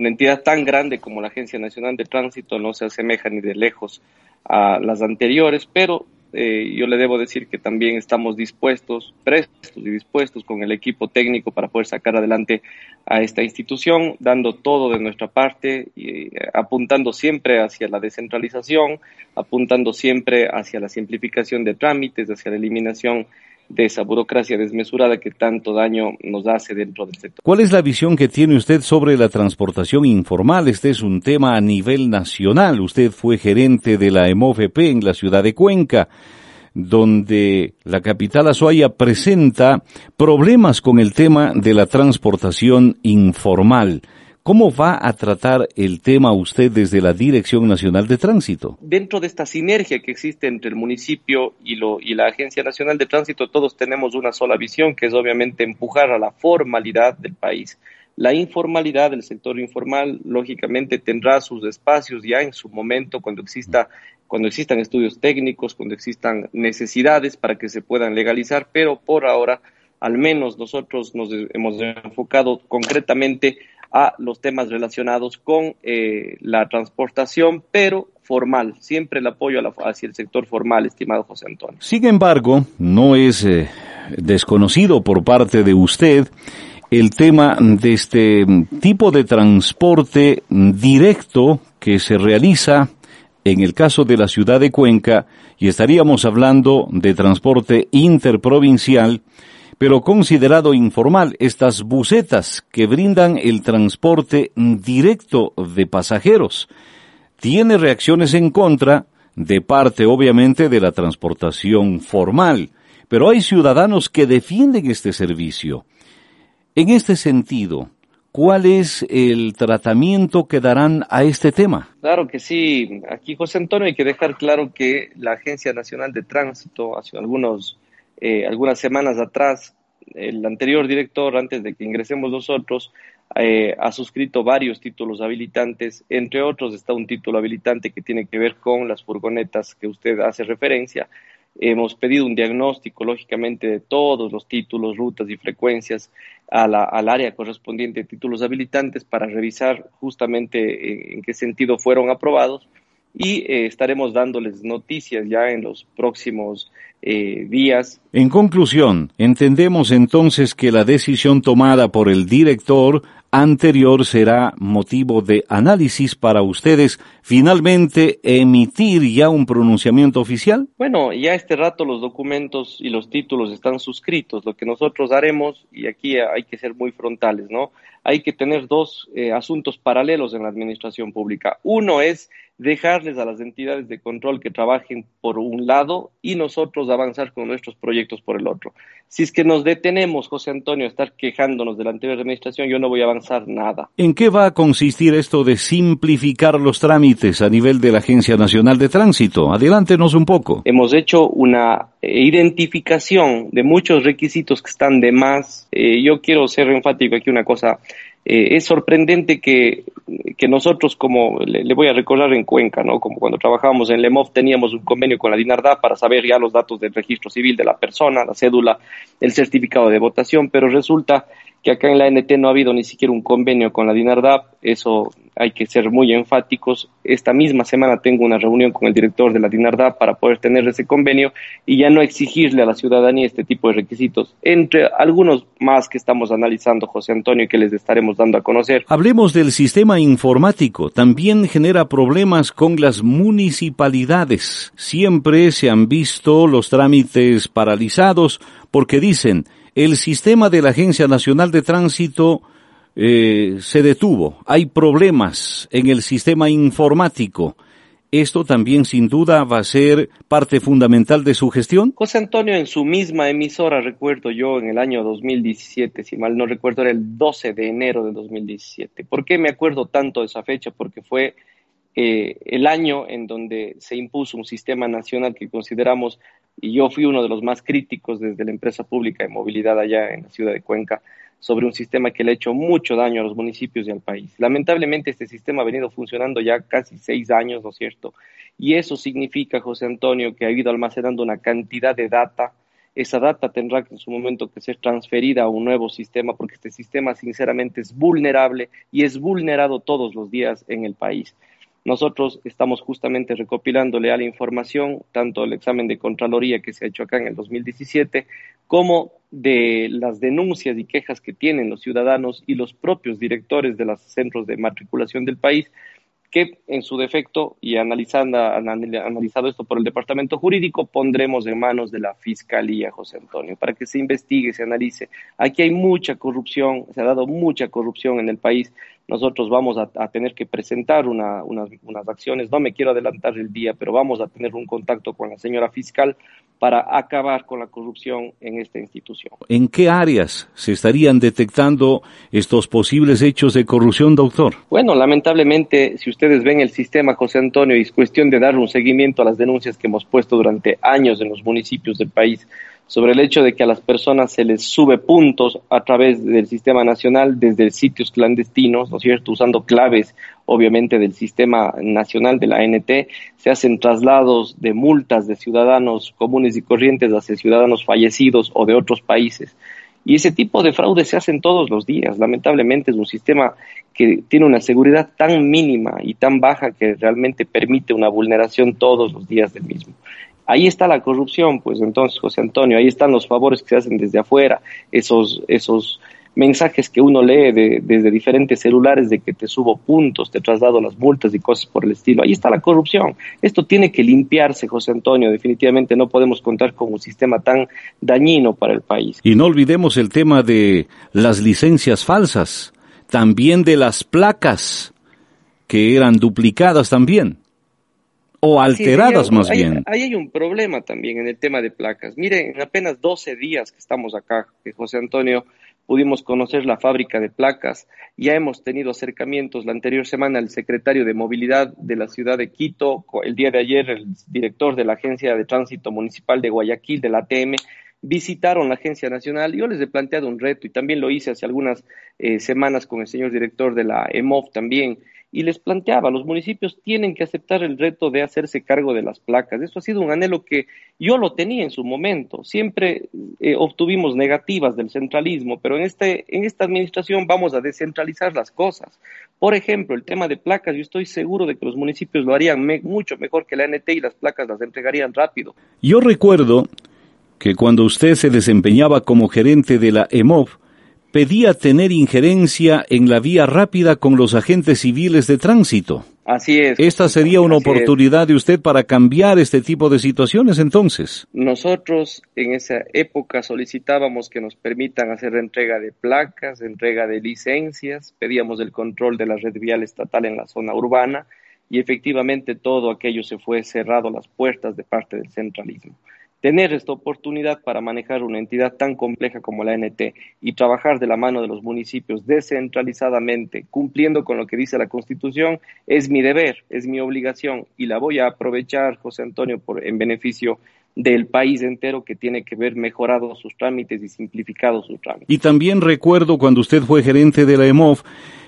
una entidad tan grande como la Agencia Nacional de Tránsito no se asemeja ni de lejos a las anteriores, pero eh, yo le debo decir que también estamos dispuestos, prestos y dispuestos con el equipo técnico para poder sacar adelante a esta institución, dando todo de nuestra parte y eh, apuntando siempre hacia la descentralización, apuntando siempre hacia la simplificación de trámites, hacia la eliminación de esa burocracia desmesurada que tanto daño nos hace dentro del sector. ¿Cuál es la visión que tiene usted sobre la transportación informal? Este es un tema a nivel nacional. Usted fue gerente de la EMOFP en la ciudad de Cuenca donde la capital Azuaya presenta problemas con el tema de la transportación informal. ¿Cómo va a tratar el tema usted desde la Dirección Nacional de Tránsito? Dentro de esta sinergia que existe entre el municipio y, lo, y la Agencia Nacional de Tránsito, todos tenemos una sola visión, que es obviamente empujar a la formalidad del país. La informalidad del sector informal, lógicamente, tendrá sus espacios ya en su momento cuando exista cuando existan estudios técnicos, cuando existan necesidades para que se puedan legalizar, pero por ahora, al menos nosotros nos hemos enfocado concretamente a los temas relacionados con eh, la transportación, pero formal, siempre el apoyo hacia el sector formal, estimado José Antonio. Sin embargo, no es eh, desconocido por parte de usted el tema de este tipo de transporte directo que se realiza en el caso de la ciudad de Cuenca, y estaríamos hablando de transporte interprovincial, pero considerado informal, estas bucetas que brindan el transporte directo de pasajeros. Tiene reacciones en contra de parte, obviamente, de la transportación formal, pero hay ciudadanos que defienden este servicio. En este sentido, ¿cuál es el tratamiento que darán a este tema? Claro que sí. Aquí, José Antonio, hay que dejar claro que la Agencia Nacional de Tránsito, hace algunos eh, algunas semanas atrás, el anterior director, antes de que ingresemos nosotros, eh, ha suscrito varios títulos habilitantes, entre otros está un título habilitante que tiene que ver con las furgonetas que usted hace referencia. Hemos pedido un diagnóstico, lógicamente, de todos los títulos, rutas y frecuencias al área correspondiente de títulos habilitantes para revisar justamente en qué sentido fueron aprobados y eh, estaremos dándoles noticias ya en los próximos eh, días. En conclusión, entendemos entonces que la decisión tomada por el director anterior será motivo de análisis para ustedes finalmente emitir ya un pronunciamiento oficial? Bueno, ya este rato los documentos y los títulos están suscritos. Lo que nosotros haremos, y aquí hay que ser muy frontales, ¿no? Hay que tener dos eh, asuntos paralelos en la administración pública. Uno es dejarles a las entidades de control que trabajen por un lado y nosotros avanzar con nuestros proyectos por el otro. Si es que nos detenemos, José Antonio, a estar quejándonos de la anterior administración, yo no voy a avanzar nada. ¿En qué va a consistir esto de simplificar los trámites a nivel de la Agencia Nacional de Tránsito? Adelántenos un poco. Hemos hecho una eh, identificación de muchos requisitos que están de más. Eh, yo quiero ser enfático aquí una cosa. Eh, es sorprendente que, nosotros, como le, voy a recordar en Cuenca, ¿no? como cuando trabajábamos en LEMOV, teníamos un convenio con la DINARDA para saber ya los datos del registro civil de la persona, la cédula, el certificado de votación, pero resulta que acá en la NT no ha habido ni siquiera un convenio con la DINARDAP, eso hay que ser muy enfáticos. Esta misma semana tengo una reunión con el director de la DINARDAP para poder tener ese convenio y ya no exigirle a la ciudadanía este tipo de requisitos, entre algunos más que estamos analizando, José Antonio, y que les estaremos dando a conocer. Hablemos del sistema informático. También genera problemas con las municipalidades. Siempre se han visto los trámites paralizados porque dicen, el sistema de la Agencia Nacional de Tránsito eh, se detuvo. Hay problemas en el sistema informático. ¿Esto también sin duda va a ser parte fundamental de su gestión? José Antonio, en su misma emisora, recuerdo yo, en el año 2017, si mal no recuerdo, era el 12 de enero de 2017. ¿Por qué me acuerdo tanto de esa fecha? Porque fue eh, el año en donde se impuso un sistema nacional que consideramos y yo fui uno de los más críticos desde la empresa pública de movilidad allá en la ciudad de Cuenca sobre un sistema que le ha hecho mucho daño a los municipios y al país. Lamentablemente este sistema ha venido funcionando ya casi seis años, ¿no es cierto? Y eso significa, José Antonio, que ha ido almacenando una cantidad de data esa data tendrá en su momento que ser transferida a un nuevo sistema porque este sistema sinceramente es vulnerable y es vulnerado todos los días en el país. Nosotros estamos justamente recopilándole a la información, tanto el examen de Contraloría que se ha hecho acá en el 2017, como de las denuncias y quejas que tienen los ciudadanos y los propios directores de los centros de matriculación del país que en su defecto, y analizando, analizado esto por el Departamento Jurídico, pondremos en manos de la Fiscalía, José Antonio, para que se investigue, se analice. Aquí hay mucha corrupción, se ha dado mucha corrupción en el país. Nosotros vamos a, tener que presentar unas, unas acciones, no me quiero adelantar el día, pero vamos a tener un contacto con la señora fiscal para acabar con la corrupción en esta institución. ¿En qué áreas se estarían detectando estos posibles hechos de corrupción, doctor? Bueno, lamentablemente, si ustedes ven el sistema, José Antonio, y es cuestión de dar un seguimiento a las denuncias que hemos puesto durante años en los municipios del país sobre el hecho de que a las personas se les sube puntos a través del sistema nacional desde sitios clandestinos, ¿no es cierto?, usando claves, obviamente, del sistema nacional de la ANT, se hacen traslados de multas de ciudadanos comunes y corrientes hacia ciudadanos fallecidos o de otros países. Y ese tipo de fraude se hacen todos los días. Lamentablemente es un sistema que tiene una seguridad tan mínima y tan baja que realmente permite una vulneración todos los días del mismo. Ahí está la corrupción, pues entonces, José Antonio, ahí están los favores que se hacen desde afuera, esos, esos mensajes que uno lee desde diferentes celulares de que te subo puntos, te traslado las multas y cosas por el estilo. Ahí está la corrupción. Esto tiene que limpiarse, José Antonio. Definitivamente no podemos contar con un sistema tan dañino para el país. Y no olvidemos el tema de las licencias falsas, también de las placas que eran duplicadas también o alteradas más bien. Ahí hay un problema también en el tema de placas. Miren, en apenas 12 días que estamos acá, que José Antonio, pudimos conocer la fábrica de placas. Ya hemos tenido acercamientos la anterior semana el secretario de Movilidad de la ciudad de Quito, el día de ayer el director de la Agencia de Tránsito Municipal de Guayaquil, de la ATM, visitaron la Agencia Nacional. Yo les he planteado un reto y también lo hice hace algunas eh, semanas con el señor director de la EMOV también y les planteaba, los municipios tienen que aceptar el reto de hacerse cargo de las placas. Eso ha sido un anhelo que yo lo tenía en su momento. Siempre eh, obtuvimos negativas del centralismo, pero en, este, en esta administración vamos a descentralizar las cosas. Por ejemplo, el tema de placas, yo estoy seguro de que los municipios lo harían mucho mejor que la NT y las placas las entregarían rápido. Yo recuerdo que cuando usted se desempeñaba como gerente de la EMOV, pedía tener injerencia en la vía rápida con los agentes civiles de tránsito. Así es. ¿Esta sería una oportunidad de usted para cambiar este tipo de situaciones entonces? Nosotros en esa época solicitábamos que nos permitan hacer entrega de placas, entrega de licencias, pedíamos el control de la red vial estatal en la zona urbana y efectivamente todo aquello se fue cerrado las puertas de parte del centralismo tener esta oportunidad para manejar una entidad tan compleja como la NT y trabajar de la mano de los municipios descentralizadamente, cumpliendo con lo que dice la Constitución, es mi deber, es mi obligación y la voy a aprovechar, José Antonio, por, en beneficio del país entero que tiene que ver mejorado sus trámites y simplificado sus trámites. Y también recuerdo cuando usted fue gerente de la EMOV,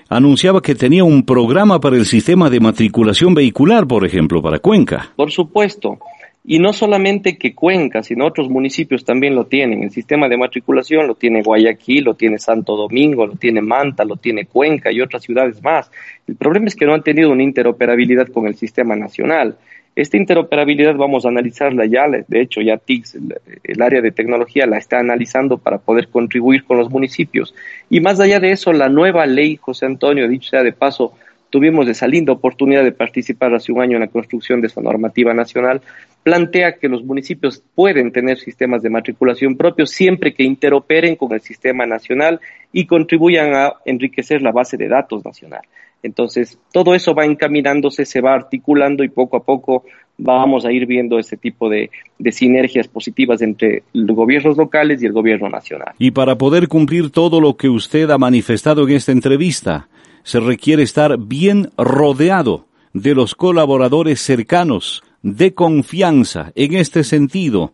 anunciaba que tenía un programa para el sistema de matriculación vehicular, por ejemplo, para Cuenca. Por supuesto. Y no solamente que Cuenca, sino otros municipios también lo tienen. El sistema de matriculación lo tiene Guayaquil, lo tiene Santo Domingo, lo tiene Manta, lo tiene Cuenca y otras ciudades más. El problema es que no han tenido una interoperabilidad con el sistema nacional. Esta interoperabilidad vamos a analizarla ya, de hecho ya TICS, el, área de tecnología, la está analizando para poder contribuir con los municipios. Y más allá de eso, la nueva ley, José Antonio, dicho sea de paso, tuvimos esa linda oportunidad de participar hace un año en la construcción de esa normativa nacional, plantea que los municipios pueden tener sistemas de matriculación propios siempre que interoperen con el sistema nacional y contribuyan a enriquecer la base de datos nacional. Entonces, todo eso va encaminándose, se va articulando y poco a poco vamos a ir viendo ese tipo de, de, sinergias positivas entre los gobiernos locales y el gobierno nacional. Y para poder cumplir todo lo que usted ha manifestado en esta entrevista, se requiere estar bien rodeado de los colaboradores cercanos, de confianza. En este sentido,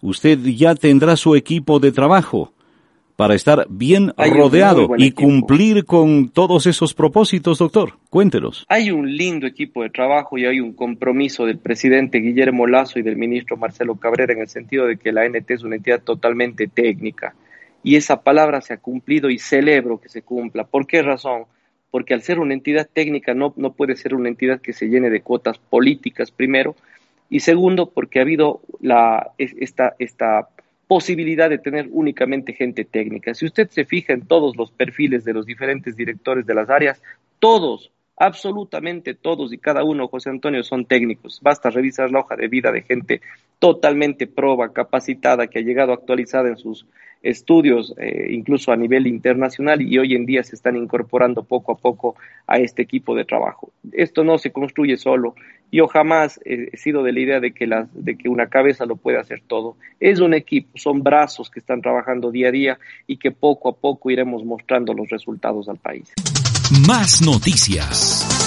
usted ya tendrá su equipo de trabajo para estar bien rodeado y cumplir con todos esos propósitos, doctor? Cuéntenos. Hay un lindo equipo de trabajo y hay un compromiso del presidente Guillermo Lazo y del ministro Marcelo Cabrera en el sentido de que la NT es una entidad totalmente técnica. Y esa palabra se ha cumplido y celebro que se cumpla. ¿Por qué razón? Porque al ser una entidad técnica no, no puede ser una entidad que se llene de cuotas políticas, primero, y segundo, porque ha habido esta, esta posibilidad de tener únicamente gente técnica. Si usted se fija en todos los perfiles de los diferentes directores de las áreas, todos, absolutamente todos y cada uno, José Antonio, son técnicos. Basta revisar la hoja de vida de gente totalmente proba, capacitada, que ha llegado actualizada en sus estudios, eh, incluso a nivel internacional, y hoy en día se están incorporando poco a poco a este equipo de trabajo. Esto no se construye solo. Yo jamás he sido de la idea de que, de que una cabeza lo puede hacer todo. Es un equipo, son brazos que están trabajando día a día y que poco a poco iremos mostrando los resultados al país. Más noticias.